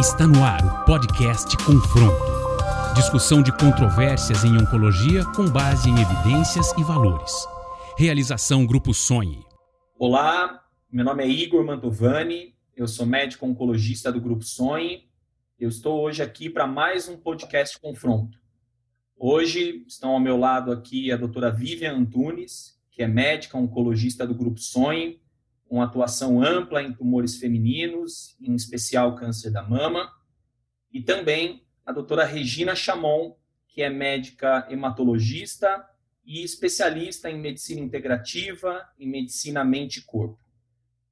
Está no ar o podcast Confronto. Discussão de controvérsias em oncologia com base em evidências e valores. Realização Grupo Sonhe. Olá, meu nome é Igor Mantovani, eu sou médico oncologista do Grupo Sonhe. Eu estou hoje aqui para mais um podcast Confronto. Hoje estão ao meu lado aqui a doutora Vivian Antunes, que é médica oncologista do Grupo Sonhe, com atuação ampla em tumores femininos, em especial câncer da mama, e também a doutora Regina Chamon, que é médica hematologista e especialista em medicina integrativa e medicina mente e corpo.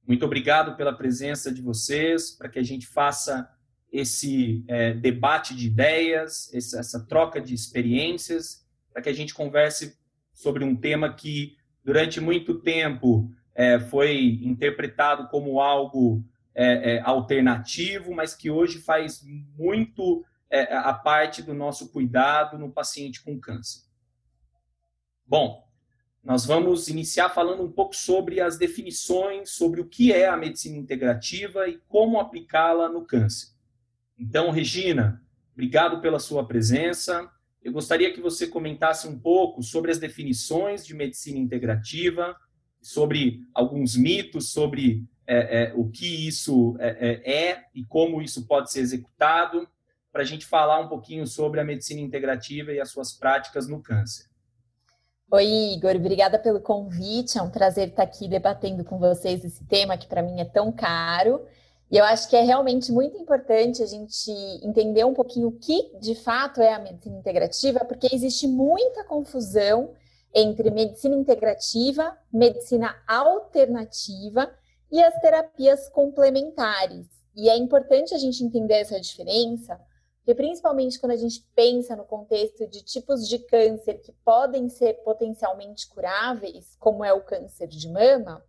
Muito obrigado pela presença de vocês, para que a gente faça esse é, debate de ideias, essa troca de experiências, para que a gente converse sobre um tema que, durante muito tempo, é, foi interpretado como algo é, é, alternativo, mas que hoje faz muito é, a parte do nosso cuidado no paciente com câncer. Bom, nós vamos iniciar falando um pouco sobre as definições, sobre o que é a medicina integrativa e como aplicá-la no câncer. Então, Regina, obrigado pela sua presença. Eu gostaria que você comentasse um pouco sobre as definições de medicina integrativa, sobre alguns mitos sobre é, é, o que isso é, é, é e como isso pode ser executado, para a gente falar um pouquinho sobre a medicina integrativa e as suas práticas no câncer. Oi, Igor, obrigada pelo convite. É um prazer estar aqui debatendo com vocês esse tema que para mim é tão caro. E eu acho que é realmente muito importante a gente entender um pouquinho o que de fato é a medicina integrativa, porque existe muita confusão entre medicina integrativa, medicina alternativa e as terapias complementares. E é importante a gente entender essa diferença, porque principalmente quando a gente pensa no contexto de tipos de câncer que podem ser potencialmente curáveis, como é o câncer de mama,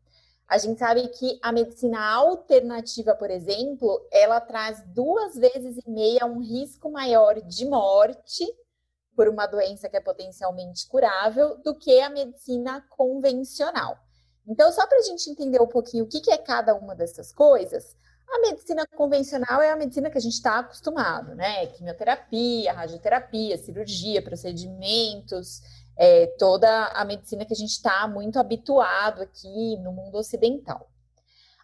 a gente sabe que a medicina alternativa, por exemplo, ela traz duas vezes e meia um risco maior de morte por uma doença que é potencialmente curável do que a medicina convencional. Então, só para a gente entender um pouquinho o que, é cada uma dessas coisas, a medicina convencional é a medicina que a gente está acostumado, né? Quimioterapia, radioterapia, cirurgia, procedimentos, é, toda a medicina que a gente está muito habituado aqui no mundo ocidental.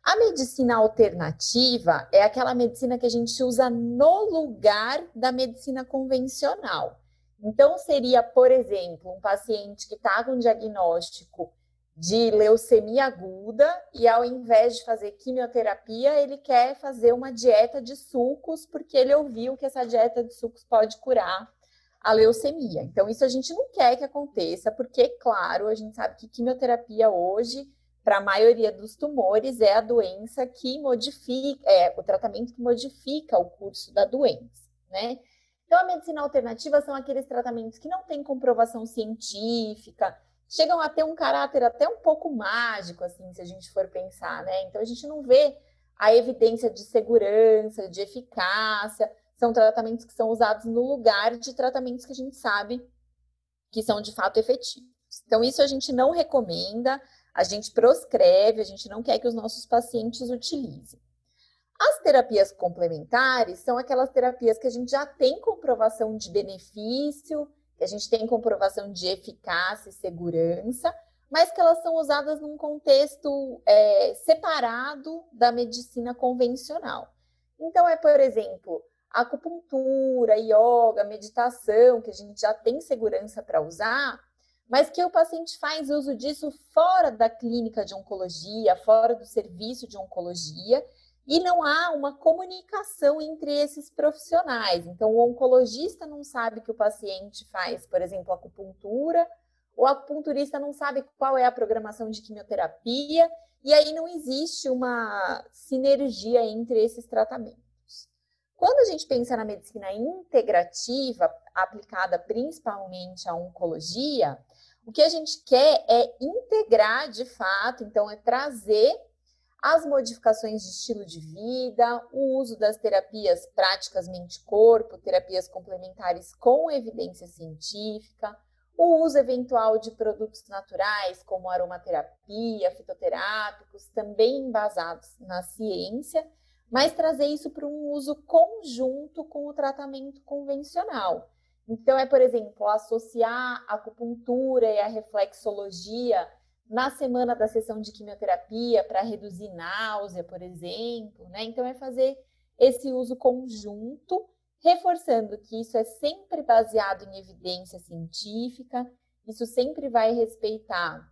A medicina alternativa é aquela medicina que a gente usa no lugar da medicina convencional. Então, seria, por exemplo, um paciente que está com diagnóstico de leucemia aguda e, ao invés de fazer quimioterapia, ele quer fazer uma dieta de sucos, porque ele ouviu que essa dieta de sucos pode curar a leucemia. Então, isso a gente não quer que aconteça, porque, claro, a gente sabe que quimioterapia hoje, para a maioria dos tumores, é a doença que modifica, é o tratamento que modifica o curso da doença, né? Então, a medicina alternativa são aqueles tratamentos que não têm comprovação científica, chegam a ter um caráter até um pouco mágico, assim, se a gente for pensar, né? Então, a gente não vê a evidência de segurança, de eficácia, são tratamentos que são usados no lugar de tratamentos que a gente sabe que são de fato efetivos. Então, isso a gente não recomenda, a gente proscreve, a gente não quer que os nossos pacientes utilizem. As terapias complementares são aquelas terapias que a gente já tem comprovação de benefício, que a gente tem comprovação de eficácia e segurança, mas que elas são usadas num contexto é, separado da medicina convencional. Então, é, por exemplo, acupuntura, yoga, meditação, que a gente já tem segurança para usar, mas que o paciente faz uso disso fora da clínica de oncologia, fora do serviço de oncologia, e não há uma comunicação entre esses profissionais. Então, o oncologista não sabe que o paciente faz, por exemplo, acupuntura, o acupunturista não sabe qual é a programação de quimioterapia, e aí não existe uma sinergia entre esses tratamentos. Quando a gente pensa na medicina integrativa, aplicada principalmente à oncologia, o que a gente quer é integrar de fato, então, é trazer as modificações de estilo de vida, o uso das terapias práticas mente-corpo, terapias complementares com evidência científica, o uso eventual de produtos naturais, como aromaterapia, fitoterápicos, também embasados na ciência, mas trazer isso para um uso conjunto com o tratamento convencional. Então, é, por exemplo, associar a acupuntura e a reflexologia na semana da sessão de quimioterapia para reduzir náusea, por exemplo, né? Então, é fazer esse uso conjunto, reforçando que isso é sempre baseado em evidência científica, isso sempre vai respeitar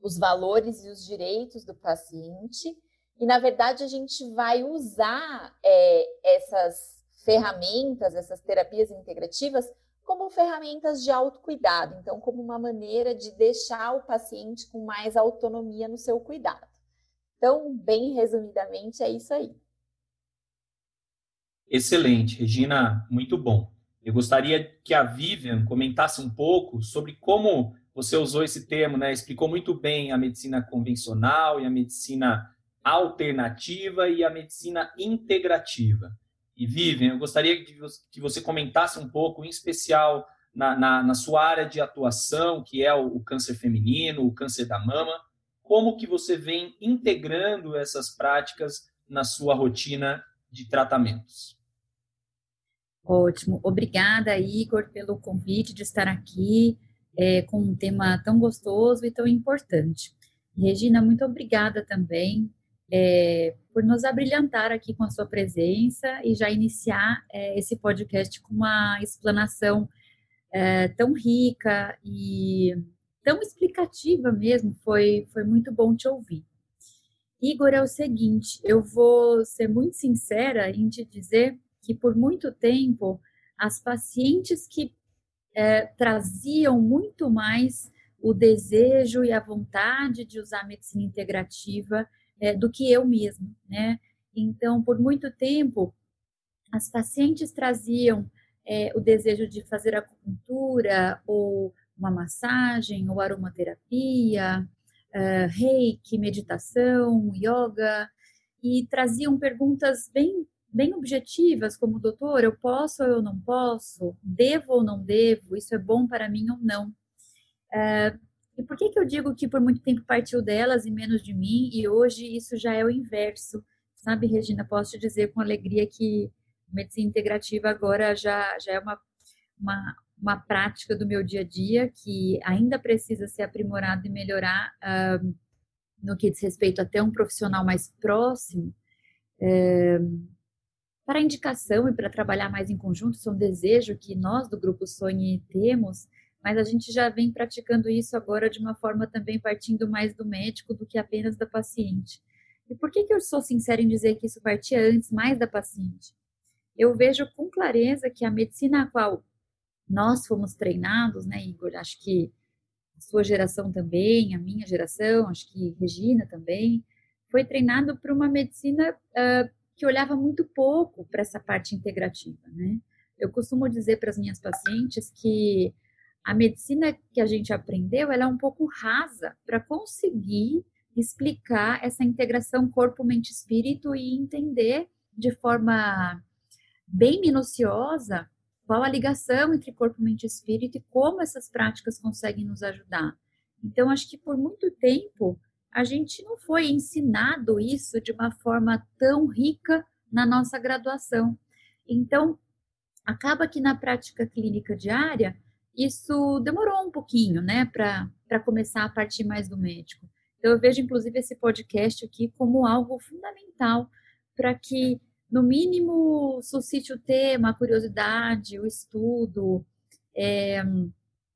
os valores e os direitos do paciente, e na verdade a gente vai usar é, essas ferramentas, essas terapias integrativas, como ferramentas de autocuidado, então, como uma maneira de deixar o paciente com mais autonomia no seu cuidado. Então, bem resumidamente, é isso aí. Excelente, Regina, muito bom. Eu gostaria que a Vivian comentasse um pouco sobre como você usou esse termo, né? Explicou muito bem a medicina convencional e a medicina alternativa e a medicina integrativa. E Vivian, eu gostaria que você comentasse um pouco, em especial na, na, na sua área de atuação, que é o, o, câncer feminino, o câncer da mama, como que você vem integrando essas práticas na sua rotina de tratamentos. Ótimo. Obrigada, Igor, pelo convite de estar aqui é, com um tema tão gostoso e tão importante. Regina, muito obrigada também é, por nos abrilhantar aqui com a sua presença e já iniciar é, esse podcast com uma explanação é, tão rica e tão explicativa mesmo. Foi, foi muito bom te ouvir. Igor, é o seguinte, eu vou ser muito sincera em te dizer que por muito tempo as pacientes que é, traziam muito mais o desejo e a vontade de usar medicina integrativa é, do que eu mesma, né? Então, por muito tempo, as pacientes traziam é, o desejo de fazer acupuntura ou uma massagem ou aromaterapia, uh, reiki, meditação, yoga, e traziam perguntas bem, bem objetivas, como, doutor, eu posso ou eu não posso? Devo ou não devo? Isso é bom para mim ou não? Uh, e por que, que eu digo que por muito tempo partiu delas e menos de mim, e hoje isso já é o inverso? Sabe, Regina, posso te dizer com alegria que medicina integrativa agora já, já é uma, uma, uma prática do meu dia a dia que ainda precisa ser aprimorada e melhorar uh, no que diz respeito até um profissional mais próximo. Uh, para indicação e para trabalhar mais em conjunto, isso é um desejo que nós do Grupo Sonhe temos, mas a gente já vem praticando isso agora de uma forma também partindo mais do médico do que apenas da paciente. E por que, que eu sou sincera em dizer que isso partia antes mais da paciente? Eu vejo com clareza que a medicina a qual nós fomos treinados, né, Igor? Acho que a sua geração também, a minha geração, acho que Regina também, foi treinado para uma medicina uh, que olhava muito pouco para essa parte integrativa, né? Eu costumo dizer para as minhas pacientes que a medicina que a gente aprendeu, ela é um pouco rasa para conseguir explicar essa integração corpo, mente, espírito e entender de forma bem minuciosa qual a ligação entre corpo, mente espírito e como essas práticas conseguem nos ajudar. Então, acho que por muito tempo a gente não foi ensinado isso de uma forma tão rica na nossa graduação. Então, acaba que na prática clínica diária, isso demorou um pouquinho, né, para começar a partir mais do médico. Então, eu vejo, inclusive, esse podcast aqui como algo fundamental para que, no mínimo, suscite o tema, a curiosidade, o estudo é,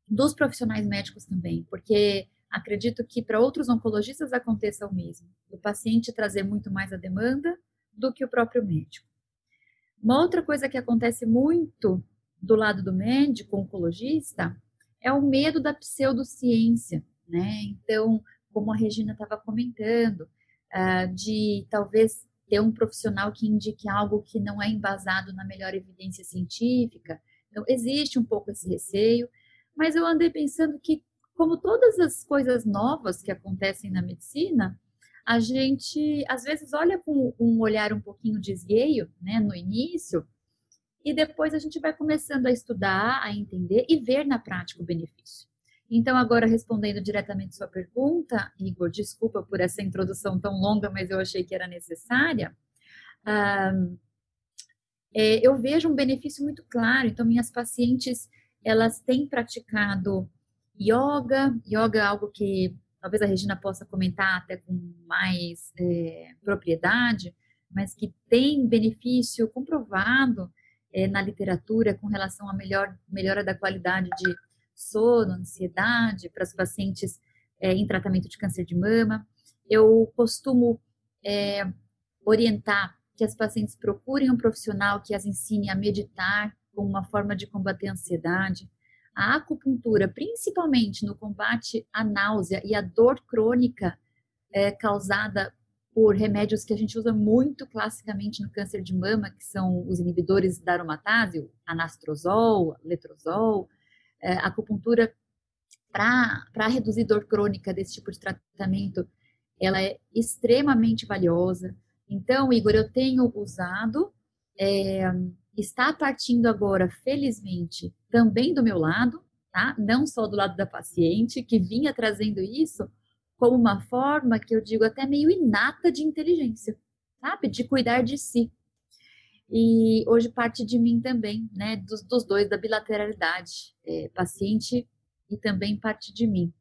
dos profissionais médicos também, porque acredito que para outros oncologistas aconteça o mesmo, o paciente trazer muito mais a demanda do que o próprio médico. Uma outra coisa que acontece muito do lado do médico oncologista é o medo da pseudociência, né? Então, como a Regina estava comentando, uh, de talvez ter um profissional que indique algo que não é embasado na melhor evidência científica. Então, existe um pouco esse receio, mas eu andei pensando que, como todas as coisas novas que acontecem na medicina, a gente às vezes olha com um olhar um pouquinho desgueio, né, no início, e depois a gente vai começando a estudar, a entender e ver na prática o benefício. Então, agora respondendo diretamente sua pergunta, Igor, desculpa por essa introdução tão longa, mas eu achei que era necessária. ah, é, eu vejo um benefício muito claro. Então, minhas pacientes, elas têm praticado yoga. Yoga é algo que talvez a Regina possa comentar até com mais é, propriedade, mas que tem benefício comprovado é, na literatura com relação à melhor, melhora da qualidade de sono, ansiedade para as pacientes é, em tratamento de câncer de mama. Eu costumo é, orientar que as pacientes procurem um profissional que as ensine a meditar como uma forma de combater a ansiedade. A acupuntura, principalmente no combate à náusea e à dor crônica é, causada por remédios que a gente usa muito classicamente no câncer de mama, que são os inibidores da aromatase, anastrozol, letrozol, é, acupuntura para reduzir dor crônica desse tipo de tratamento, ela é extremamente valiosa. Então, Igor, eu tenho usado, é, está partindo agora, felizmente, também do meu lado, tá? Não só do lado da paciente, que vinha trazendo isso como uma forma que eu digo até meio inata de inteligência, sabe? De cuidar de si. E hoje parte de mim também, né? Dos, dos dois, da bilateralidade, é, paciente e também parte de mim.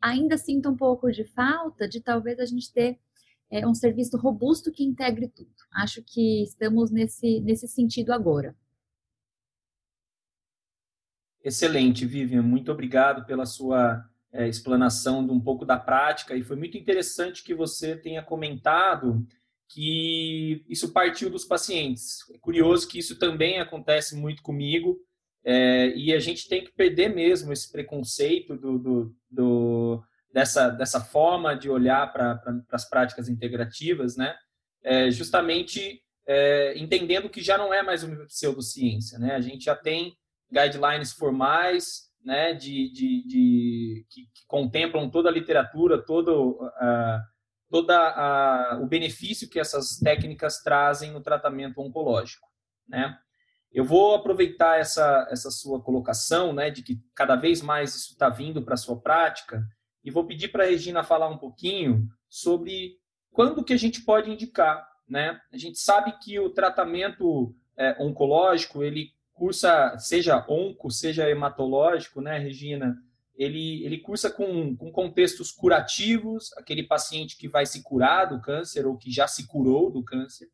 Ainda sinto um pouco de falta de talvez a gente ter é, um serviço robusto que integre tudo. Acho que estamos nesse, nesse sentido agora. Excelente, Vivian. Muito obrigado pela sua é, explanação de um pouco da prática e foi muito interessante que você tenha comentado que isso partiu dos pacientes. É curioso que isso também acontece muito comigo é, e a gente tem que perder mesmo esse preconceito do, do, do dessa, dessa forma de olhar para pra, as práticas integrativas, né? É, justamente é, entendendo que já não é mais uma pseudociência, né? A gente já tem guidelines formais, né, de, de, de que, que, contemplam toda a literatura, todo uh, toda o benefício que essas técnicas trazem no tratamento oncológico, né? Eu vou aproveitar essa, essa sua colocação, né, de que cada vez mais isso está vindo para a sua prática, e vou pedir para a Regina falar um pouquinho sobre quando que a gente pode indicar, né? A gente sabe que o tratamento é, oncológico, ele cursa, seja onco, seja hematológico, né, Regina? Ele, ele cursa com, com contextos curativos, aquele paciente que vai se curar do câncer ou que já se curou do câncer.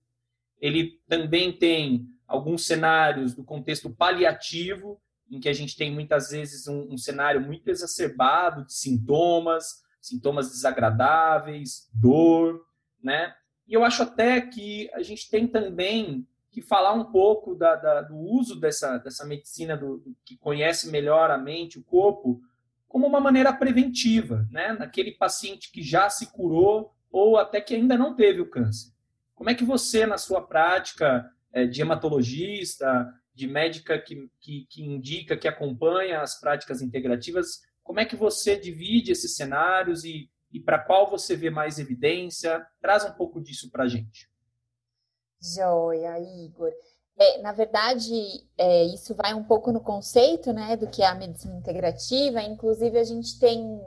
Ele também tem alguns cenários do contexto paliativo, em que a gente tem muitas vezes um, um cenário muito exacerbado de sintomas, sintomas desagradáveis, dor, né? E eu acho até que a gente tem também que falar um pouco da, da, do uso dessa, dessa medicina do, que conhece melhor a mente, o corpo, como uma maneira preventiva, né? Naquele paciente que já se curou ou até que ainda não teve o câncer. Como é que você, na sua prática é, de hematologista, de médica que, que, que indica, que acompanha as práticas integrativas, como é que você divide esses cenários e, e para qual você vê mais evidência? Traz um pouco disso para a gente. Joia, Igor. É, na verdade, é, isso vai um pouco no conceito né, do que é a medicina integrativa. Inclusive, a gente tem.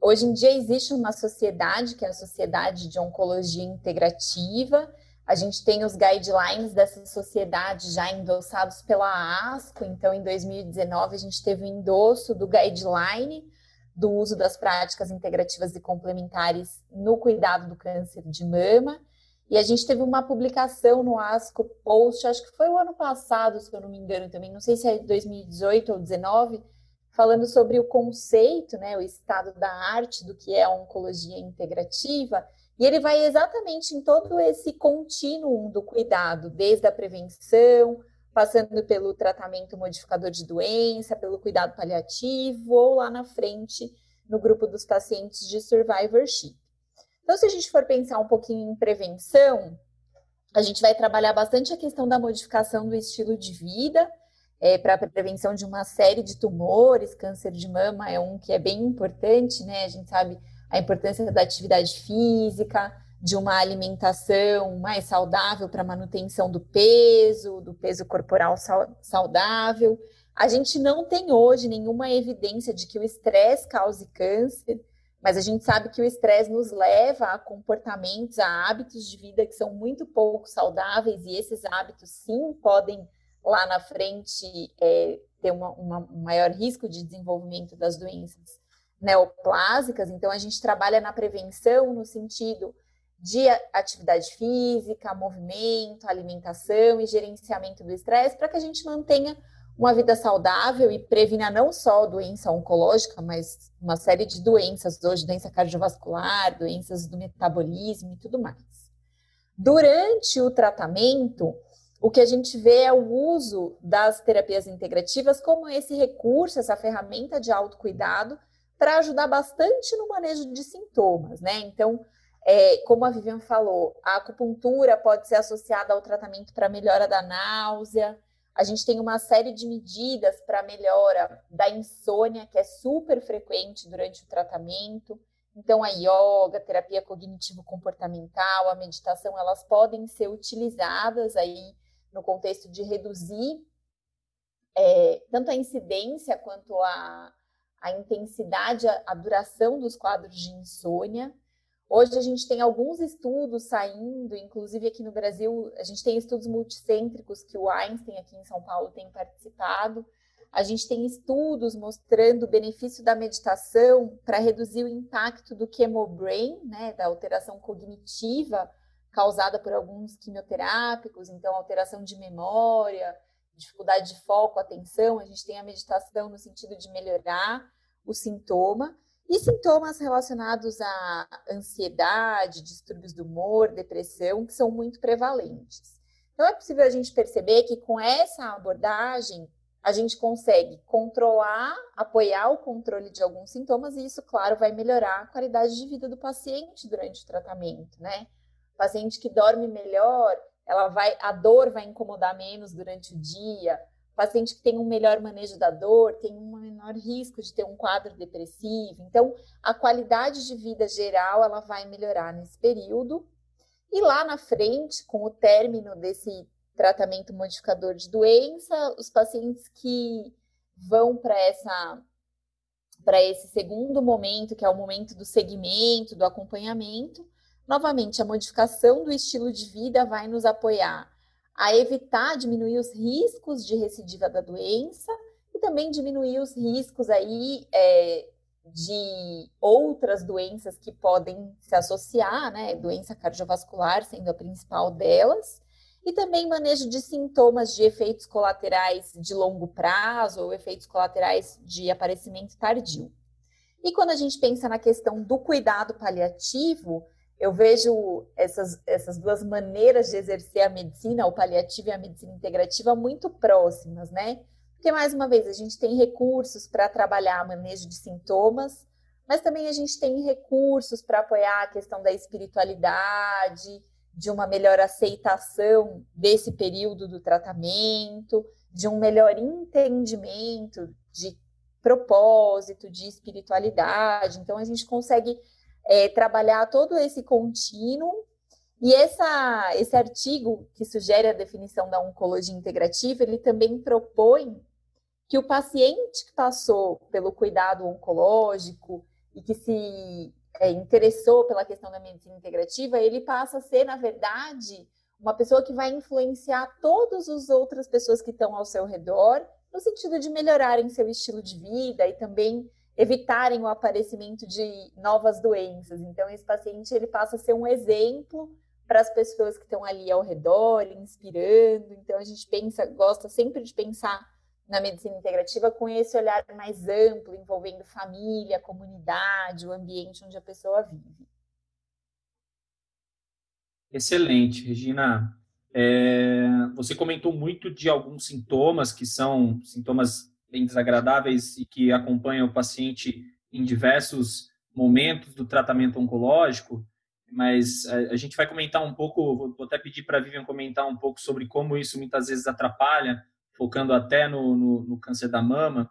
Hoje em dia existe uma sociedade, que é a Sociedade de Oncologia Integrativa. A gente tem os guidelines dessa sociedade já endossados pela ASCO. Então, em 2019, a gente teve o endosso do guideline do uso das práticas integrativas e complementares no cuidado do câncer de mama. E a gente teve uma publicação no ASCO Post, acho que foi o ano passado, se eu não me engano também, não sei se é 2018 ou 2019, falando sobre o conceito, né, o estado da arte do que é a oncologia integrativa. E ele vai exatamente em todo esse contínuo do cuidado, desde a prevenção, passando pelo tratamento modificador de doença, pelo cuidado paliativo, ou lá na frente, no grupo dos pacientes de survivorship. Então, se a gente for pensar um pouquinho em prevenção, a gente vai trabalhar bastante a questão da modificação do estilo de vida é, para a prevenção de uma série de tumores, câncer de mama é um que é bem importante, né? A gente sabe a importância da atividade física, de uma alimentação mais saudável para manutenção do peso, do peso corporal saudável. A gente não tem hoje nenhuma evidência de que o estresse cause câncer Mas a gente sabe que o estresse nos leva a comportamentos, a hábitos de vida que são muito pouco saudáveis, e esses hábitos, sim, podem lá na frente é, ter uma, uma, um maior risco de desenvolvimento das doenças neoplásicas. Então, a gente trabalha na prevenção no sentido de atividade física, movimento, alimentação e gerenciamento do estresse para que a gente mantenha uma vida saudável e previna não só doença oncológica, mas uma série de doenças hoje, doença cardiovascular, doenças do metabolismo e tudo mais. Durante o tratamento, o que a gente vê é o uso das terapias integrativas como esse recurso, essa ferramenta de autocuidado para ajudar bastante no manejo de sintomas, né? Então, é, como a Vivian falou, a acupuntura pode ser associada ao tratamento para melhora da náusea. A gente tem uma série de medidas para melhora da insônia, que é super frequente durante o tratamento. Então, a yoga, terapia cognitivo-comportamental, a meditação, elas podem ser utilizadas aí no contexto de reduzir é, tanto a incidência quanto a, a intensidade, a, a duração dos quadros de insônia. Hoje a gente tem alguns estudos saindo, inclusive aqui no Brasil, a gente tem estudos multicêntricos que o Einstein aqui em São Paulo tem participado. A gente tem estudos mostrando o benefício da meditação para reduzir o impacto do chemobrain, né, da alteração cognitiva causada por alguns quimioterápicos, então alteração de memória, dificuldade de foco, atenção. A gente tem a meditação no sentido de melhorar o sintoma. E sintomas relacionados à ansiedade, distúrbios do humor, depressão, que são muito prevalentes. Então, é possível a gente perceber que com essa abordagem, a gente consegue controlar, apoiar o controle de alguns sintomas, e isso, claro, vai melhorar a qualidade de vida do paciente durante o tratamento, né? O paciente que dorme melhor, ela vai, a dor vai incomodar menos durante o dia, paciente que tem um melhor manejo da dor tem um menor risco de ter um quadro depressivo. Então, a qualidade de vida geral ela vai melhorar nesse período. E lá na frente, com o término desse tratamento modificador de doença, os pacientes que vão para essa para esse segundo momento, que é o momento do segmento, do acompanhamento, novamente a modificação do estilo de vida vai nos apoiar a evitar diminuir os riscos de recidiva da doença e também diminuir os riscos aí é, de outras doenças que podem se associar, né? Doença cardiovascular sendo a principal delas, e também manejo de sintomas de efeitos colaterais de longo prazo ou efeitos colaterais de aparecimento tardio. E quando a gente pensa na questão do cuidado paliativo, eu vejo essas, essas duas maneiras de exercer a medicina, o paliativo e a medicina integrativa, muito próximas, né? Porque, mais uma vez, a gente tem recursos para trabalhar manejo de sintomas, mas também a gente tem recursos para apoiar a questão da espiritualidade, de uma melhor aceitação desse período do tratamento, de um melhor entendimento de propósito, de espiritualidade. Então, a gente consegue é, trabalhar todo esse contínuo. E essa, esse artigo que sugere a definição da oncologia integrativa, ele também propõe que o paciente que passou pelo cuidado oncológico e que se é, interessou pela questão da medicina integrativa, ele passa a ser, na verdade, uma pessoa que vai influenciar todas as outras pessoas que estão ao seu redor, no sentido de melhorarem seu estilo de vida e também evitarem o aparecimento de novas doenças. Então, esse paciente ele passa a ser um exemplo para as pessoas que estão ali ao redor, inspirando. Então, a gente pensa, gosta sempre de pensar na medicina integrativa com esse olhar mais amplo, envolvendo família, comunidade, o ambiente onde a pessoa vive. Excelente, Regina. É, você comentou muito de alguns sintomas que são sintomas desagradáveis e que acompanham o paciente em diversos momentos do tratamento oncológico, mas a, a gente vai comentar um pouco, vou até pedir para a Vivian comentar um pouco sobre como isso muitas vezes atrapalha, focando até no, no, no câncer da mama.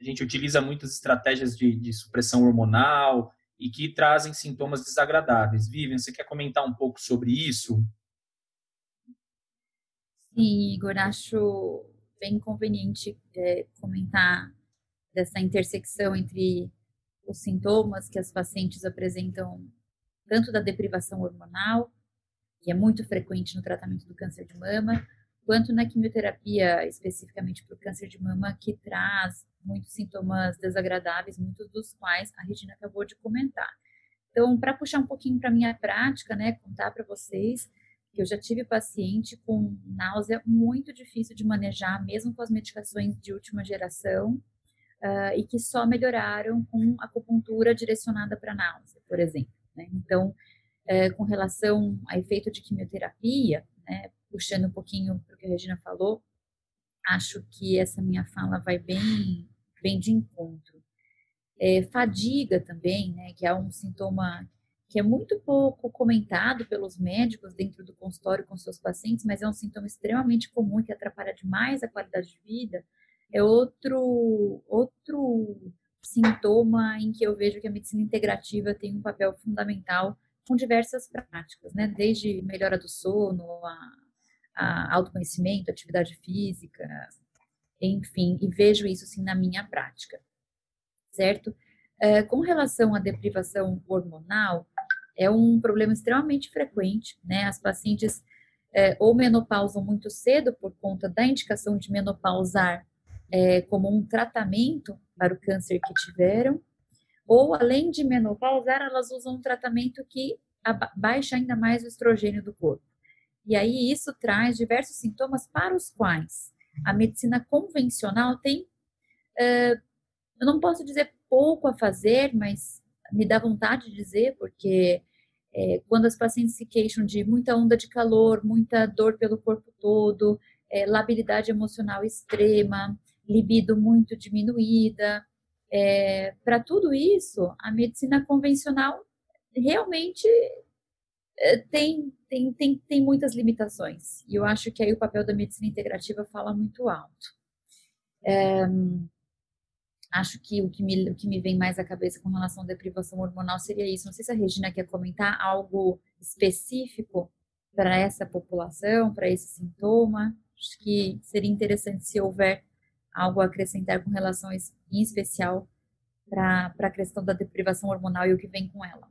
A gente utiliza muitas estratégias de, de supressão hormonal e que trazem sintomas desagradáveis. Vivian, você quer comentar um pouco sobre isso? Sim, Igor, acho bem conveniente é, comentar dessa intersecção entre os sintomas que as pacientes apresentam, tanto da deprivação hormonal, que é muito frequente no tratamento do câncer de mama, quanto na quimioterapia, especificamente para o câncer de mama, que traz muitos sintomas desagradáveis, muitos dos quais a Regina acabou de comentar. Então, para puxar um pouquinho para minha prática, né, contar para vocês eu já tive paciente com náusea muito difícil de manejar, mesmo com as medicações de última geração, uh, e que só melhoraram com acupuntura direcionada para náusea, por exemplo. Né? Então, uh, com relação a efeito de quimioterapia, né, puxando um pouquinho para o que a Regina falou, acho que essa minha fala vai bem, bem de encontro. É, fadiga também, né, que é um sintoma que é muito pouco comentado pelos médicos dentro do consultório com seus pacientes, mas é um sintoma extremamente comum que atrapalha demais a qualidade de vida, é outro, outro sintoma em que eu vejo que a medicina integrativa tem um papel fundamental com diversas práticas, né? Desde melhora do sono, a, a autoconhecimento, atividade física, enfim, e vejo isso sim na minha prática, certo? É, com relação à deprivação hormonal, é um problema extremamente frequente, né? As pacientes é, ou menopausam muito cedo por conta da indicação de menopausar é, como um tratamento para o câncer que tiveram, ou além de menopausar, elas usam um tratamento que baixa ainda mais o estrogênio do corpo. E aí isso traz diversos sintomas para os quais a medicina convencional tem, é, eu não posso dizer pouco a fazer, mas me dá vontade de dizer, porque é, quando as pacientes se queixam de muita onda de calor, muita dor pelo corpo todo, é, labilidade emocional extrema, libido muito diminuída. É, Para tudo isso, a medicina convencional realmente é, tem, tem, tem, tem muitas limitações. E eu acho que aí o papel da medicina integrativa fala muito alto. É, acho que o que, me, o que me vem mais à cabeça com relação à deprivação hormonal seria isso. Não sei se a Regina quer comentar algo específico para essa população, para esse sintoma. Acho que seria interessante se houver algo a acrescentar com relação em especial para a questão da deprivação hormonal e o que vem com ela.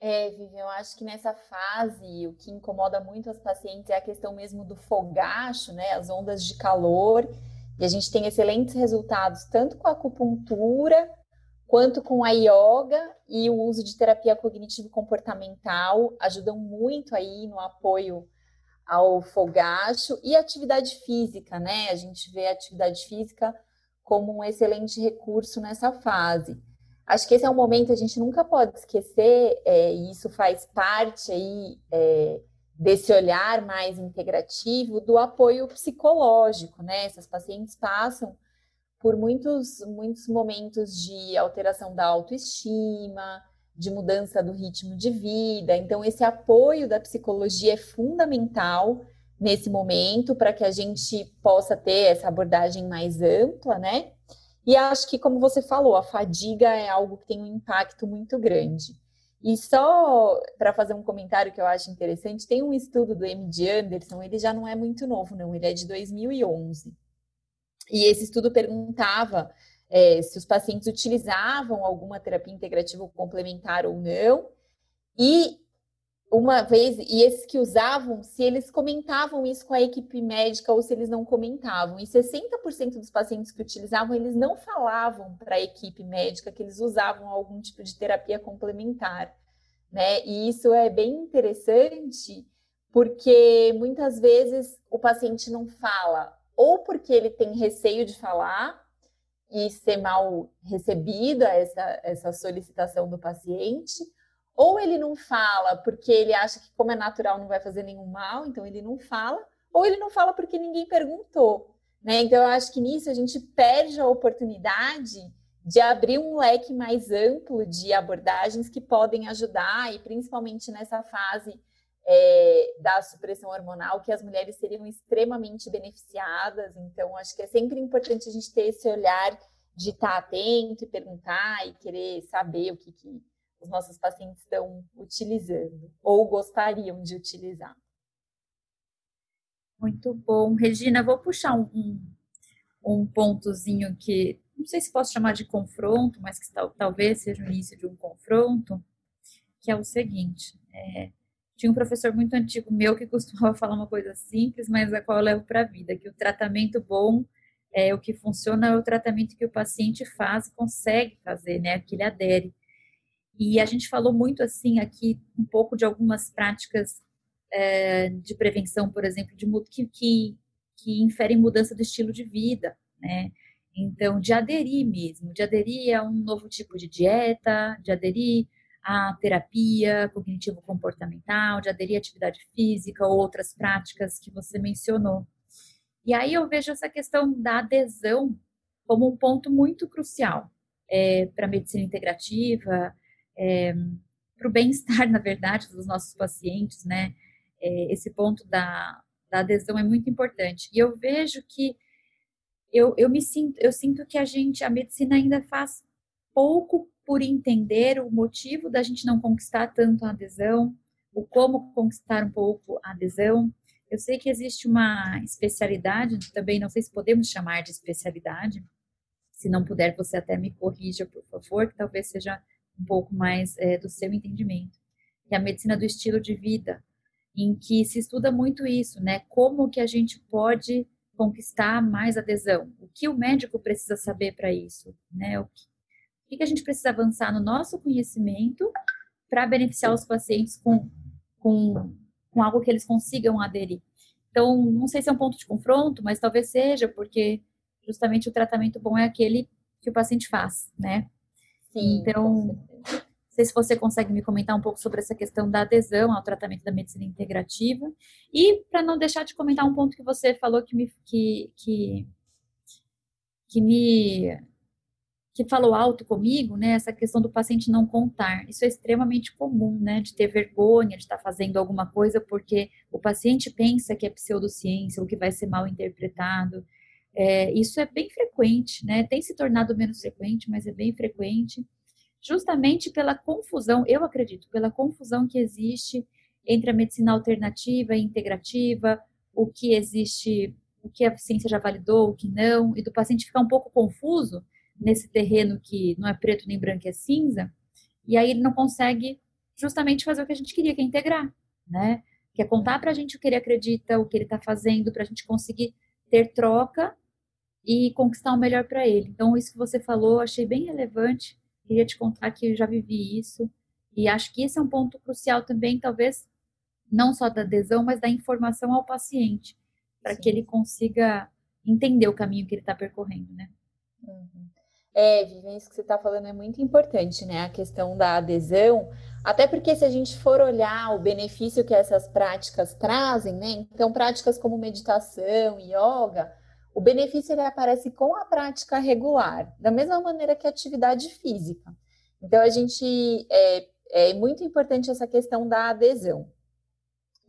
É, Vivian, eu acho que nessa fase o que incomoda muito as pacientes é a questão mesmo do fogacho, né? As ondas de calor. E a gente tem excelentes resultados tanto com a acupuntura quanto com a yoga e o uso de terapia cognitivo comportamental ajudam muito aí no apoio ao fogacho e atividade física, né? A gente vê a atividade física como um excelente recurso nessa fase. Acho que esse é um momento a gente nunca pode esquecer, é, e isso faz parte aí é, desse olhar mais integrativo do apoio psicológico, né? Essas pacientes passam por muitos, muitos momentos de alteração da autoestima, de mudança do ritmo de vida. Então, esse apoio da psicologia é fundamental nesse momento para que a gente possa ter essa abordagem mais ampla, né? E acho que, como você falou, a fadiga é algo que tem um impacto muito grande. E só para fazer um comentário que eu acho interessante, tem um estudo do M.D. Anderson, ele já não é muito novo, não, ele é de 2011. E esse estudo perguntava é, se os pacientes utilizavam alguma terapia integrativa complementar ou não. E uma vez, e esses que usavam, se eles comentavam isso com a equipe médica ou se eles não comentavam. E 60% dos pacientes que utilizavam, eles não falavam para a equipe médica que eles usavam algum tipo de terapia complementar. Né? E isso é bem interessante, porque muitas vezes o paciente não fala, ou porque ele tem receio de falar, e ser mal recebida essa, essa solicitação do paciente, ou ele não fala porque ele acha que, como é natural, não vai fazer nenhum mal, então ele não fala, ou ele não fala porque ninguém perguntou. Né? Então, eu acho que nisso a gente perde a oportunidade de abrir um leque mais amplo de abordagens que podem ajudar, e principalmente nessa fase é, da supressão hormonal, que as mulheres seriam extremamente beneficiadas. Então, acho que é sempre importante a gente ter esse olhar de estar atento e perguntar e querer saber o que, que os nossos pacientes estão utilizando ou gostariam de utilizar. Muito bom. Regina, vou puxar um, um, um pontozinho que não sei se posso chamar de confronto, mas que tal, talvez seja o início de um confronto, que é o seguinte: é, tinha um professor muito antigo meu que costumava falar uma coisa simples, mas a qual eu levo para a vida, que o tratamento bom é o que funciona é o tratamento que o paciente faz e consegue fazer, né, que ele adere. E a gente falou muito assim aqui um pouco de algumas práticas é, de prevenção, por exemplo, de que, que, que inferem mudança do estilo de vida, né? Então, de aderir mesmo, de aderir a um novo tipo de dieta, de aderir à terapia cognitivo-comportamental, de aderir à atividade física, ou outras práticas que você mencionou. E aí eu vejo essa questão da adesão como um ponto muito crucial é, para a medicina integrativa, é, para o bem-estar, na verdade, dos nossos pacientes, né? É, esse ponto da, da adesão é muito importante. E eu vejo que eu, eu me sinto, eu sinto que a gente, a medicina ainda faz pouco por entender o motivo da gente não conquistar tanto a adesão, o como conquistar um pouco a adesão. Eu sei que existe uma especialidade, também não sei se podemos chamar de especialidade. Se não puder, você até me corrija, por favor, que talvez seja um pouco mais é, do seu entendimento. Que é a medicina do estilo de vida, em que se estuda muito isso, né? Como que a gente pode conquistar mais adesão? O que o médico precisa saber para isso? Né? O, que, o que a gente precisa avançar no nosso conhecimento para beneficiar os pacientes com, com, com algo que eles consigam aderir? Então, não sei se é um ponto de confronto, mas talvez seja, porque justamente o tratamento bom é aquele que o paciente faz, né? Sim, então, sei se você consegue me comentar um pouco sobre essa questão da adesão ao tratamento da medicina integrativa. E para não deixar de comentar um ponto que você falou que me que, que, que me que falou alto comigo, né, essa questão do paciente não contar. Isso é extremamente comum, né, de ter vergonha de estar fazendo alguma coisa porque o paciente pensa que é pseudociência ou que vai ser mal interpretado. É, isso é bem frequente, né, tem se tornado menos frequente, mas é bem frequente justamente pela confusão, eu acredito, pela confusão que existe entre a medicina alternativa e integrativa, o que existe, o que a ciência já validou, o que não, e do paciente ficar um pouco confuso nesse terreno que não é preto nem branco, é cinza, e aí ele não consegue justamente fazer o que a gente queria, que é integrar, né? Que é contar para a gente o que ele acredita, o que ele está fazendo, para a gente conseguir ter troca e conquistar o melhor para ele. Então, isso que você falou, achei bem relevante Queria te contar que eu já vivi isso. E acho que esse é um ponto crucial também, talvez, não só da adesão, mas da informação ao paciente, para que ele consiga entender o caminho que ele está percorrendo, né? Uhum. É, Vivian, isso que você está falando é muito importante, né? A questão da adesão, até porque se a gente for olhar o benefício que essas práticas trazem, né? Então, práticas como meditação, yoga, o benefício ele aparece com a prática regular, da mesma maneira que a atividade física. Então, a gente é, é muito importante essa questão da adesão.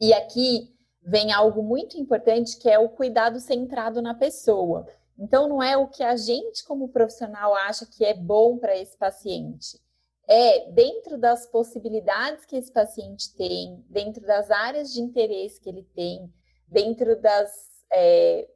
E aqui vem algo muito importante que é o cuidado centrado na pessoa. Então, não é o que a gente, como profissional, acha que é bom para esse paciente. É dentro das possibilidades que esse paciente tem, dentro das áreas de interesse que ele tem, dentro das é,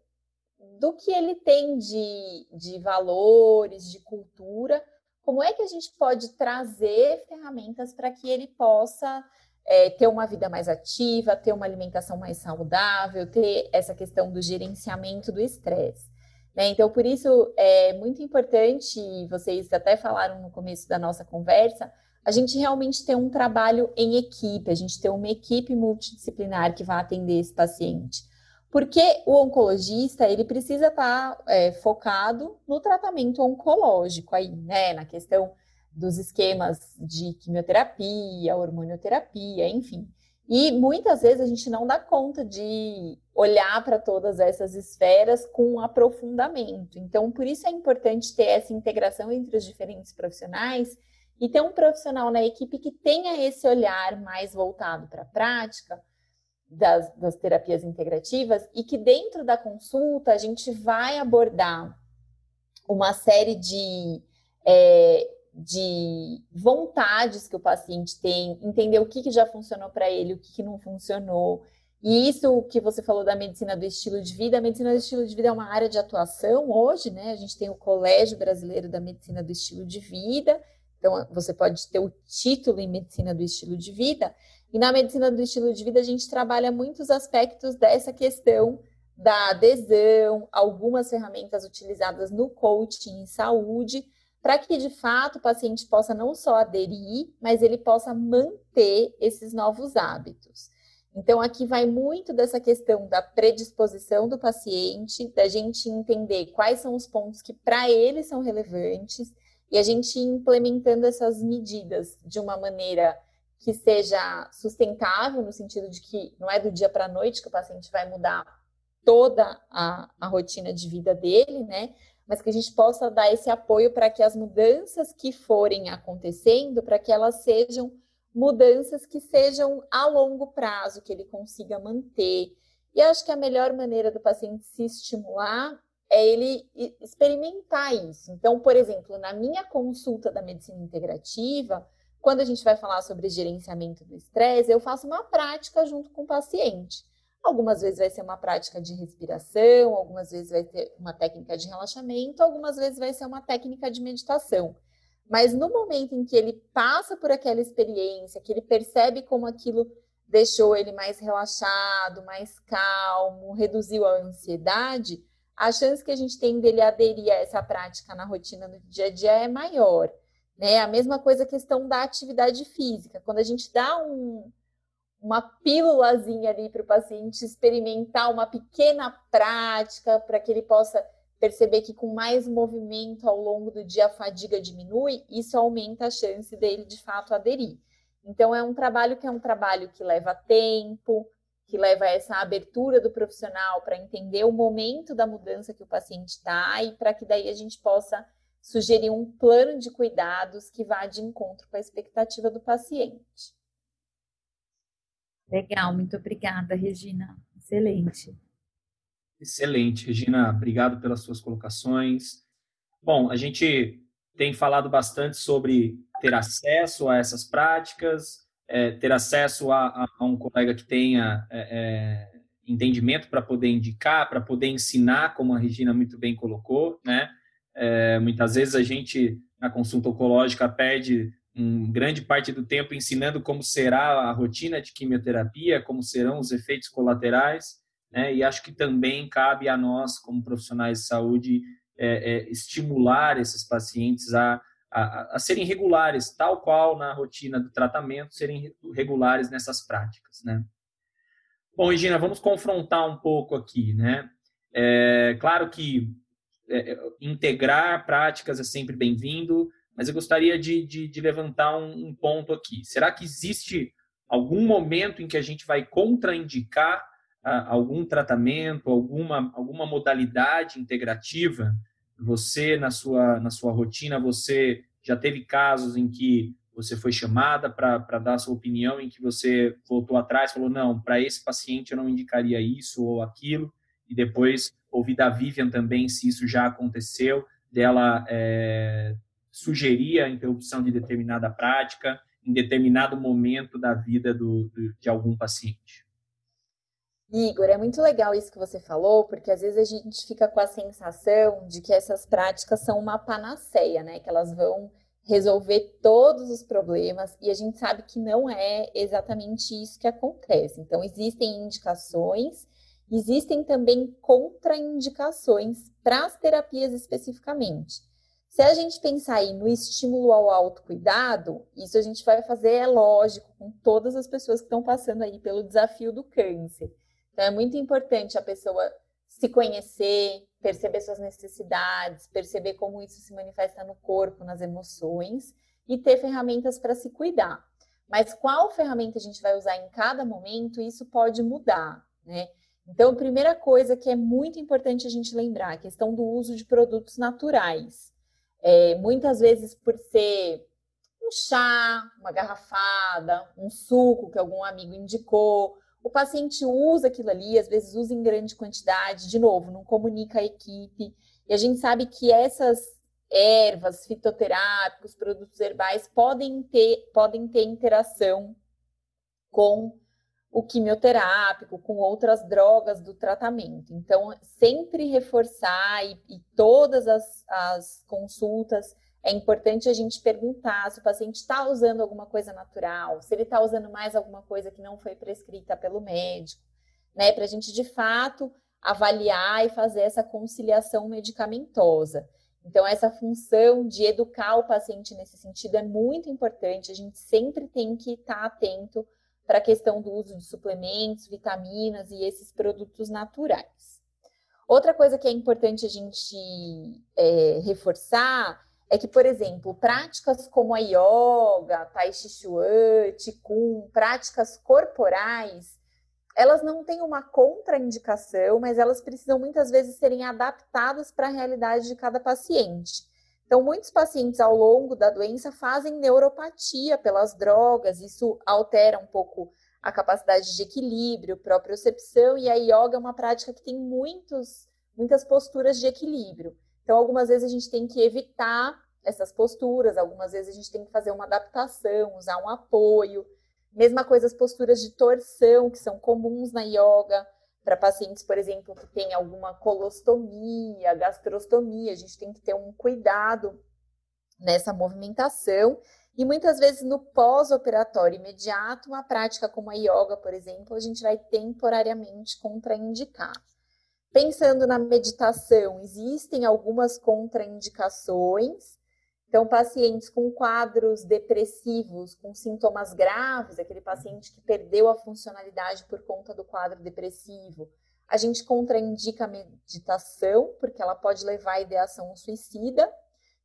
do que ele tem de, de valores, de cultura, como é que a gente pode trazer ferramentas para que ele possa é, ter uma vida mais ativa, ter uma alimentação mais saudável, ter essa questão do gerenciamento do estresse. Né? Então, por isso é muito importante, vocês até falaram no começo da nossa conversa, a gente realmente ter um trabalho em equipe, a gente ter uma equipe multidisciplinar que vai atender esse paciente. Porque o oncologista, ele precisa estar tá, é, focado no tratamento oncológico aí, né? Na questão dos esquemas de quimioterapia, hormonioterapia, enfim. E muitas vezes a gente não dá conta de olhar para todas essas esferas com aprofundamento. Então, por isso é importante ter essa integração entre os diferentes profissionais e ter um profissional na equipe que tenha esse olhar mais voltado para a prática, das, das terapias integrativas e que dentro da consulta a gente vai abordar uma série de, é, de vontades que o paciente tem, entender o que, que já funcionou para ele, o que, que não funcionou. E isso que você falou da medicina do estilo de vida, a medicina do estilo de vida é uma área de atuação hoje, né? A gente tem o Colégio Brasileiro da Medicina do Estilo de Vida, então você pode ter o título em medicina do estilo de vida. E na medicina do estilo de vida a gente trabalha muitos aspectos dessa questão da adesão, algumas ferramentas utilizadas no coaching em saúde, para que de fato o paciente possa não só aderir, mas ele possa manter esses novos hábitos. Então, aqui vai muito dessa questão da predisposição do paciente, da gente entender quais são os pontos que para ele são relevantes e a gente implementando essas medidas de uma maneira que seja sustentável, no sentido de que não é do dia para a noite que o paciente vai mudar toda a, a rotina de vida dele, né? Mas que a gente possa dar esse apoio para que as mudanças que forem acontecendo, para que elas sejam mudanças que sejam a longo prazo, que ele consiga manter. E acho que a melhor maneira do paciente se estimular é ele experimentar isso. Então, por exemplo, na minha consulta da medicina integrativa, quando a gente vai falar sobre gerenciamento do estresse, eu faço uma prática junto com o paciente. Algumas vezes vai ser uma prática de respiração, algumas vezes vai ser uma técnica de relaxamento, algumas vezes vai ser uma técnica de meditação. Mas no momento em que ele passa por aquela experiência, que ele percebe como aquilo deixou ele mais relaxado, mais calmo, reduziu a ansiedade, a chance que a gente tem dele aderir a essa prática na rotina do dia a dia é maior. Né? A mesma coisa a questão da atividade física. Quando a gente dá um, uma pílulazinha ali para o paciente experimentar uma pequena prática para que ele possa perceber que com mais movimento ao longo do dia a fadiga diminui, isso aumenta a chance dele de fato aderir. Então é um trabalho que é um trabalho que leva tempo, que leva essa abertura do profissional para entender o momento da mudança que o paciente está e para que daí a gente possa sugerir um plano de cuidados que vá de encontro com a expectativa do paciente. Legal, muito obrigada, Regina. Excelente. Excelente, Regina. Obrigado pelas suas colocações. Bom, a gente tem falado bastante sobre ter acesso a essas práticas, é, ter acesso a, a, um colega que tenha é, é, entendimento para poder indicar, para poder ensinar, como a Regina muito bem colocou, né? É, muitas vezes a gente na consulta oncológica perde um grande parte do tempo ensinando como será a rotina de quimioterapia, como serão os efeitos colaterais, né? E acho que também cabe a nós, como profissionais de saúde, é, é, estimular esses pacientes a, a, a, serem regulares, tal qual na rotina do tratamento, serem regulares nessas práticas, né? Bom, Regina, vamos confrontar um pouco aqui, né? É, claro que é, integrar práticas é sempre bem-vindo, mas eu gostaria de, de, de levantar um, um ponto aqui. Será que existe algum momento em que a gente vai contraindicar algum tratamento, alguma, alguma modalidade integrativa, você na sua, na sua rotina, você já teve casos em que você foi chamada para dar sua opinião, em que você voltou atrás, falou, não, para esse paciente eu não indicaria isso ou aquilo, e depois ouvi da Vivian também se isso já aconteceu, dela é, sugerir a interrupção de determinada prática em determinado momento da vida do, de algum paciente. Igor, é muito legal isso que você falou, porque às vezes a gente fica com a sensação de que essas práticas são uma panaceia, né? Que elas vão resolver todos os problemas e a gente sabe que não é exatamente isso que acontece. Então, existem indicações, existem também contraindicações para as terapias especificamente. Se a gente pensar aí no estímulo ao autocuidado, isso a gente vai fazer, é lógico, com todas as pessoas que estão passando aí pelo desafio do câncer. Então, é muito importante a pessoa se conhecer, perceber suas necessidades, perceber como isso se manifesta no corpo, nas emoções e ter ferramentas para se cuidar. Mas qual ferramenta a gente vai usar em cada momento, isso pode mudar, né? Então, a primeira coisa que é muito importante a gente lembrar, a questão do uso de produtos naturais. É, muitas vezes, por ser um chá, uma garrafada, um suco que algum amigo indicou, o paciente usa aquilo ali, às vezes usa em grande quantidade, de novo, não comunica a equipe. E a gente sabe que essas ervas, fitoterápicos, produtos herbais podem ter, podem ter interação com o quimioterápico, com outras drogas do tratamento. Então, sempre reforçar e, e todas as, as consultas é importante a gente perguntar se o paciente está usando alguma coisa natural, se ele está usando mais alguma coisa que não foi prescrita pelo médico, né? Para a gente de fato avaliar e fazer essa conciliação medicamentosa. Então, essa função de educar o paciente nesse sentido é muito importante. A gente sempre tem que estar tá atento para a questão do uso de suplementos, vitaminas e esses produtos naturais. Outra coisa que é importante a gente é, reforçar é que, por exemplo, práticas como a yoga, tai chi chuan, qigong, práticas corporais, elas não têm uma contraindicação, mas elas precisam muitas vezes serem adaptadas para a realidade de cada paciente. Então, muitos pacientes ao longo da doença fazem neuropatia pelas drogas, isso altera um pouco a capacidade de equilíbrio, propriocepção, e a yoga é uma prática que tem muitos, muitas posturas de equilíbrio. Então, algumas vezes a gente tem que evitar essas posturas, algumas vezes a gente tem que fazer uma adaptação, usar um apoio. Mesma coisa as posturas de torção, que são comuns na yoga para pacientes, por exemplo, que têm alguma colostomia, gastrostomia, a gente tem que ter um cuidado nessa movimentação. E muitas vezes no pós-operatório imediato, uma prática como a yoga, por exemplo, a gente vai temporariamente contraindicar. Pensando na meditação, existem algumas contraindicações, então, pacientes com quadros depressivos, com sintomas graves, aquele paciente que perdeu a funcionalidade por conta do quadro depressivo, a gente contraindica a meditação, porque ela pode levar à ideação suicida,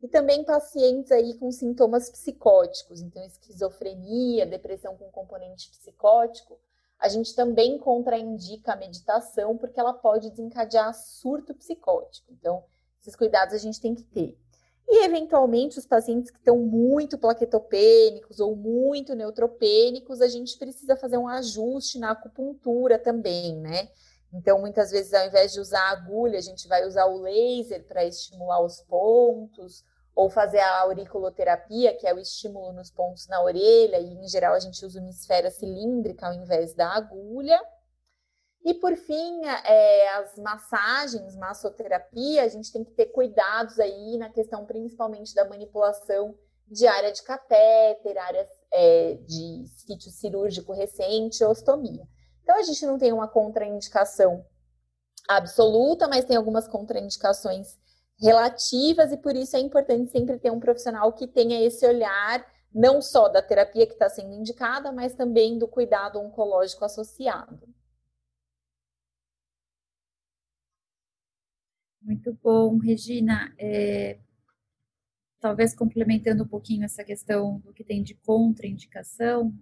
e também pacientes aí com sintomas psicóticos, então esquizofrenia, depressão com componente psicótico, a gente também contraindica a meditação, porque ela pode desencadear surto psicótico. Então, esses cuidados a gente tem que ter. E, eventualmente, os pacientes que estão muito plaquetopênicos ou muito neutropênicos, a gente precisa fazer um ajuste na acupuntura também, né? Então, muitas vezes, ao invés de usar a agulha, a gente vai usar o laser para estimular os pontos, ou fazer a auriculoterapia, que é o estímulo nos pontos na orelha, e em geral a gente usa uma esfera cilíndrica ao invés da agulha. E por fim, é, as massagens, massoterapia, a gente tem que ter cuidados aí na questão principalmente da manipulação de área de catéter, áreas é, de sítio cirúrgico recente, ostomia. Então a gente não tem uma contraindicação absoluta, mas tem algumas contraindicações relativas e por isso é importante sempre ter um profissional que tenha esse olhar não só da terapia que está sendo indicada, mas também do cuidado oncológico associado. Muito bom, Regina. É, talvez complementando um pouquinho essa questão do que tem de contraindicação,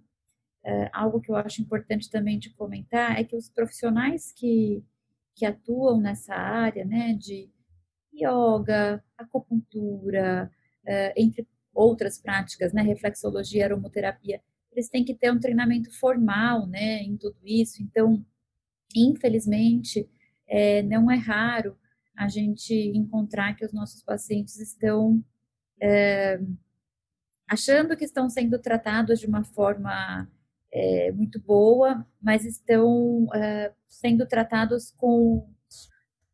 é, algo que eu acho importante também de comentar é que os profissionais que, que atuam nessa área, né, de yoga, acupuntura, é, entre outras práticas, né, reflexologia, aromoterapia, eles têm que ter um treinamento formal, né, em tudo isso. Então, infelizmente, é, não é raro a gente encontrar que os nossos pacientes estão é, achando que estão sendo tratados de uma forma é, muito boa, mas estão é, sendo tratados com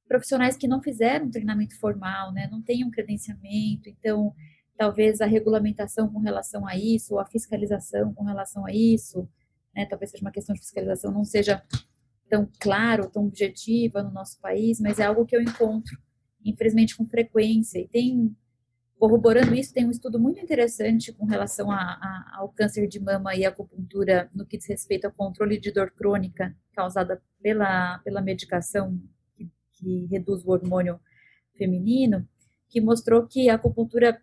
profissionais que não fizeram treinamento formal, né, não têm um credenciamento, então talvez a regulamentação com relação a isso, ou a fiscalização com relação a isso, né, talvez seja uma questão de fiscalização, não seja tão claro, tão objetiva no nosso país, mas é algo que eu encontro, infelizmente, com frequência. E tem, corroborando isso, tem um estudo muito interessante com relação a, a, ao câncer de mama e acupuntura no que diz respeito ao controle de dor crônica causada pela, pela medicação que, que reduz o hormônio feminino, que mostrou que a acupuntura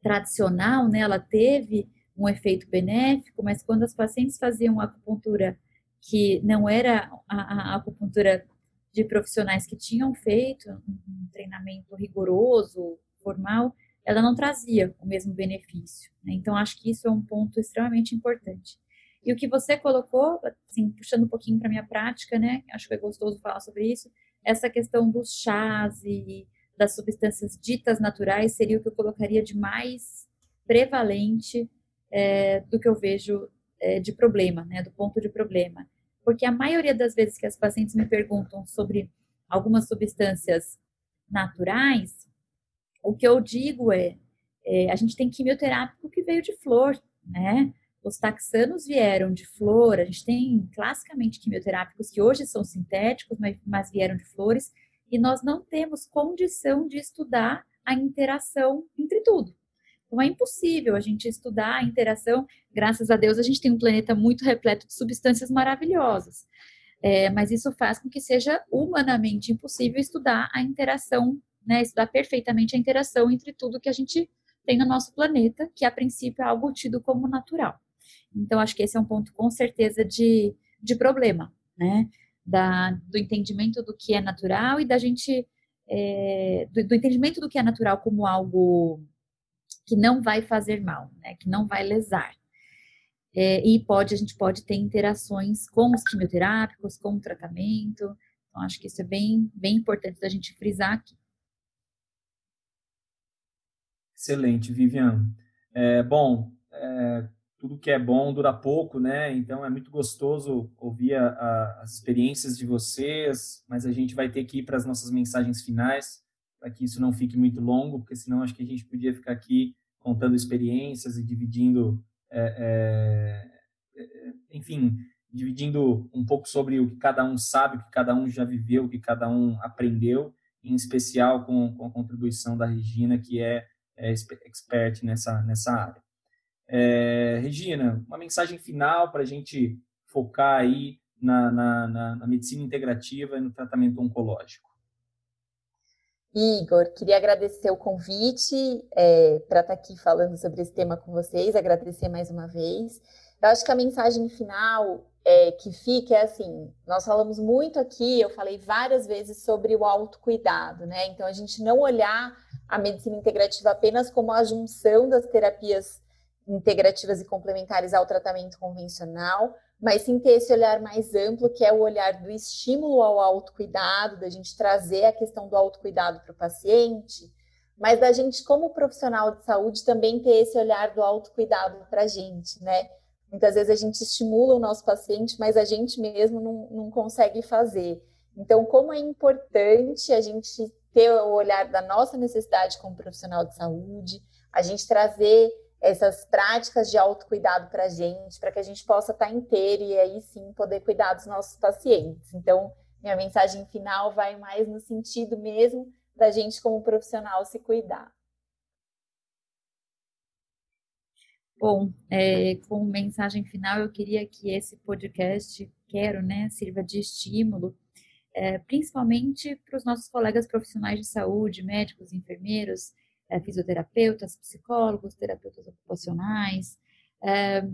tradicional, né, ela teve um efeito benéfico, mas quando as pacientes faziam acupuntura que não era a, a acupuntura de profissionais que tinham feito um treinamento rigoroso, formal, ela não trazia o mesmo benefício. Né? Então, acho que isso é um ponto extremamente importante. E o que você colocou, assim, puxando um pouquinho para minha prática, né? Acho que é gostoso falar sobre isso. Essa questão dos chás e das substâncias ditas naturais seria o que eu colocaria de mais prevalente é, do que eu vejo é, de problema, né? Do ponto de problema porque a maioria das vezes que as pacientes me perguntam sobre algumas substâncias naturais, o que eu digo é, é a gente tem quimioterápico que veio de flor, né? Os taxanos vieram de flor, a gente tem classicamente quimioterápicos que hoje são sintéticos, mas, mas vieram de flores, e nós não temos condição de estudar a interação entre tudo. Então é impossível a gente estudar a interação. Graças a Deus a gente tem um planeta muito repleto de substâncias maravilhosas. É, mas isso faz com que seja humanamente impossível estudar a interação, né, estudar perfeitamente a interação entre tudo que a gente tem no nosso planeta, que a princípio é algo tido como natural. Então, acho que esse é um ponto com certeza de, de problema, né? Da, do entendimento do que é natural e da gente. É, do, do, entendimento do que é natural como algo que não vai fazer mal, né? Que não vai lesar. É, e pode, a gente pode ter interações com os quimioterápicos, com o tratamento. Então, acho que isso é bem, bem importante da gente frisar aqui. Excelente, Vivian. É, bom, é, tudo que é bom dura pouco, né? Então é muito gostoso ouvir a, a, as experiências de vocês, mas a gente vai ter que ir para as nossas mensagens finais, para que isso não fique muito longo, porque senão acho que a gente podia ficar aqui contando experiências e dividindo, é, é, é enfim, dividindo um pouco sobre o que cada um sabe, o que cada um já viveu, o que cada um aprendeu, em especial com, com a contribuição da Regina, que é, é expert nessa, nessa área. É, Regina, uma mensagem final para a gente focar aí na, na, na, na, medicina integrativa e no tratamento oncológico. Igor, queria agradecer o convite é, para estar tá aqui falando sobre esse tema com vocês, agradecer mais uma vez. Eu acho que a mensagem final é, que fica é assim: nós falamos muito aqui, eu falei várias vezes sobre o autocuidado, né? Então, a gente não olhar a medicina integrativa apenas como a junção das terapias integrativas e complementares ao tratamento convencional, mas sim ter esse olhar mais amplo, que é o olhar do estímulo ao autocuidado, da gente trazer a questão do autocuidado para o paciente, mas da gente, como profissional de saúde, também ter esse olhar do autocuidado para a gente, né? Muitas vezes a gente estimula o nosso paciente, mas a gente mesmo não, não consegue fazer. Então, como é importante a gente ter o olhar da nossa necessidade como profissional de saúde, a gente trazer essas práticas de autocuidado para a gente, para que a gente possa estar tá inteiro e aí sim poder cuidar dos nossos pacientes. Então, minha mensagem final vai mais no sentido mesmo da gente, como profissional, se cuidar. Bom, é, como mensagem final, eu queria que esse podcast, quero, né, sirva de estímulo, é, principalmente para os nossos colegas profissionais de saúde, médicos, enfermeiros, é, fisioterapeutas, psicólogos, terapeutas ocupacionais, é,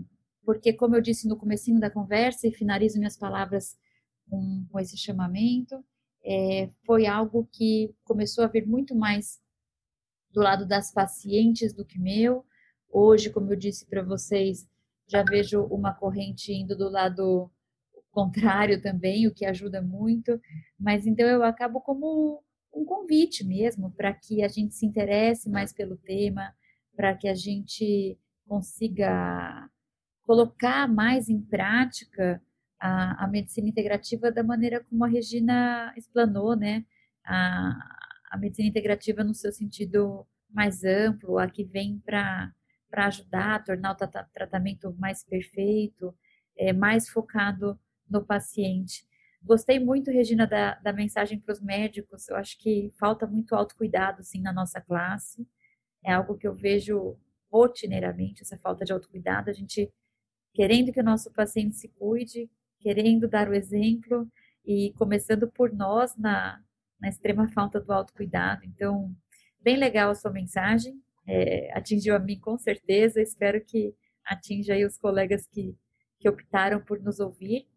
porque, como eu disse no comecinho da conversa, e finalizo minhas palavras com, com esse chamamento, é, foi algo que começou a vir muito mais do lado das pacientes do que meu. Hoje, como eu disse para vocês, já vejo uma corrente indo do lado contrário também, o que ajuda muito. Mas então eu acabo como um convite mesmo para que a gente se interesse mais pelo tema, para que a gente consiga colocar mais em prática a, a, medicina integrativa da maneira como a Regina explanou, né? A, a medicina integrativa no seu sentido mais amplo, a que vem para ajudar tornar o tratamento mais perfeito, é, mais focado no paciente. Gostei muito, Regina, da, da mensagem para os médicos. Eu acho que falta muito autocuidado, sim, na nossa classe. É algo que eu vejo rotineiramente, essa falta de autocuidado. A gente querendo que o nosso paciente se cuide, querendo dar o exemplo e começando por nós na, na extrema falta do autocuidado. Então, bem legal a sua mensagem. É, atingiu a mim com certeza. Espero que atinja aí os colegas que, que optaram por nos ouvir.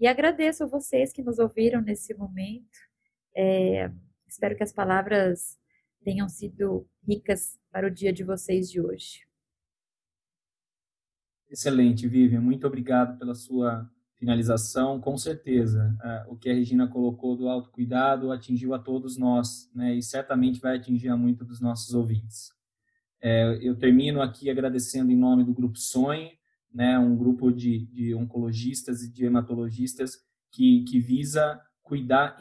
E agradeço a vocês que nos ouviram nesse momento. É, espero que as palavras tenham sido ricas para o dia de vocês de hoje. Excelente, Vivian. Muito obrigado pela sua finalização. Com certeza, o que a Regina colocou do autocuidado atingiu a todos nós, né? E certamente vai atingir a muitos dos nossos ouvintes. É, eu termino aqui agradecendo em nome do Grupo Sonho né, um grupo de, de oncologistas e de hematologistas que, que visa cuidar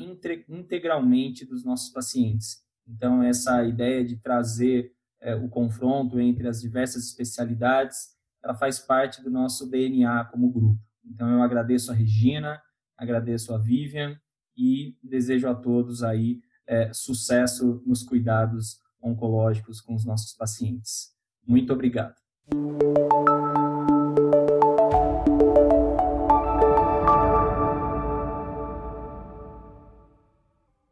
integralmente dos nossos pacientes. Então, essa ideia de trazer é, o confronto entre as diversas especialidades, ela faz parte do nosso DNA como grupo. Então, eu agradeço a Regina, agradeço a Vivian e desejo a todos aí é, sucesso nos cuidados oncológicos com os nossos pacientes. Muito obrigado.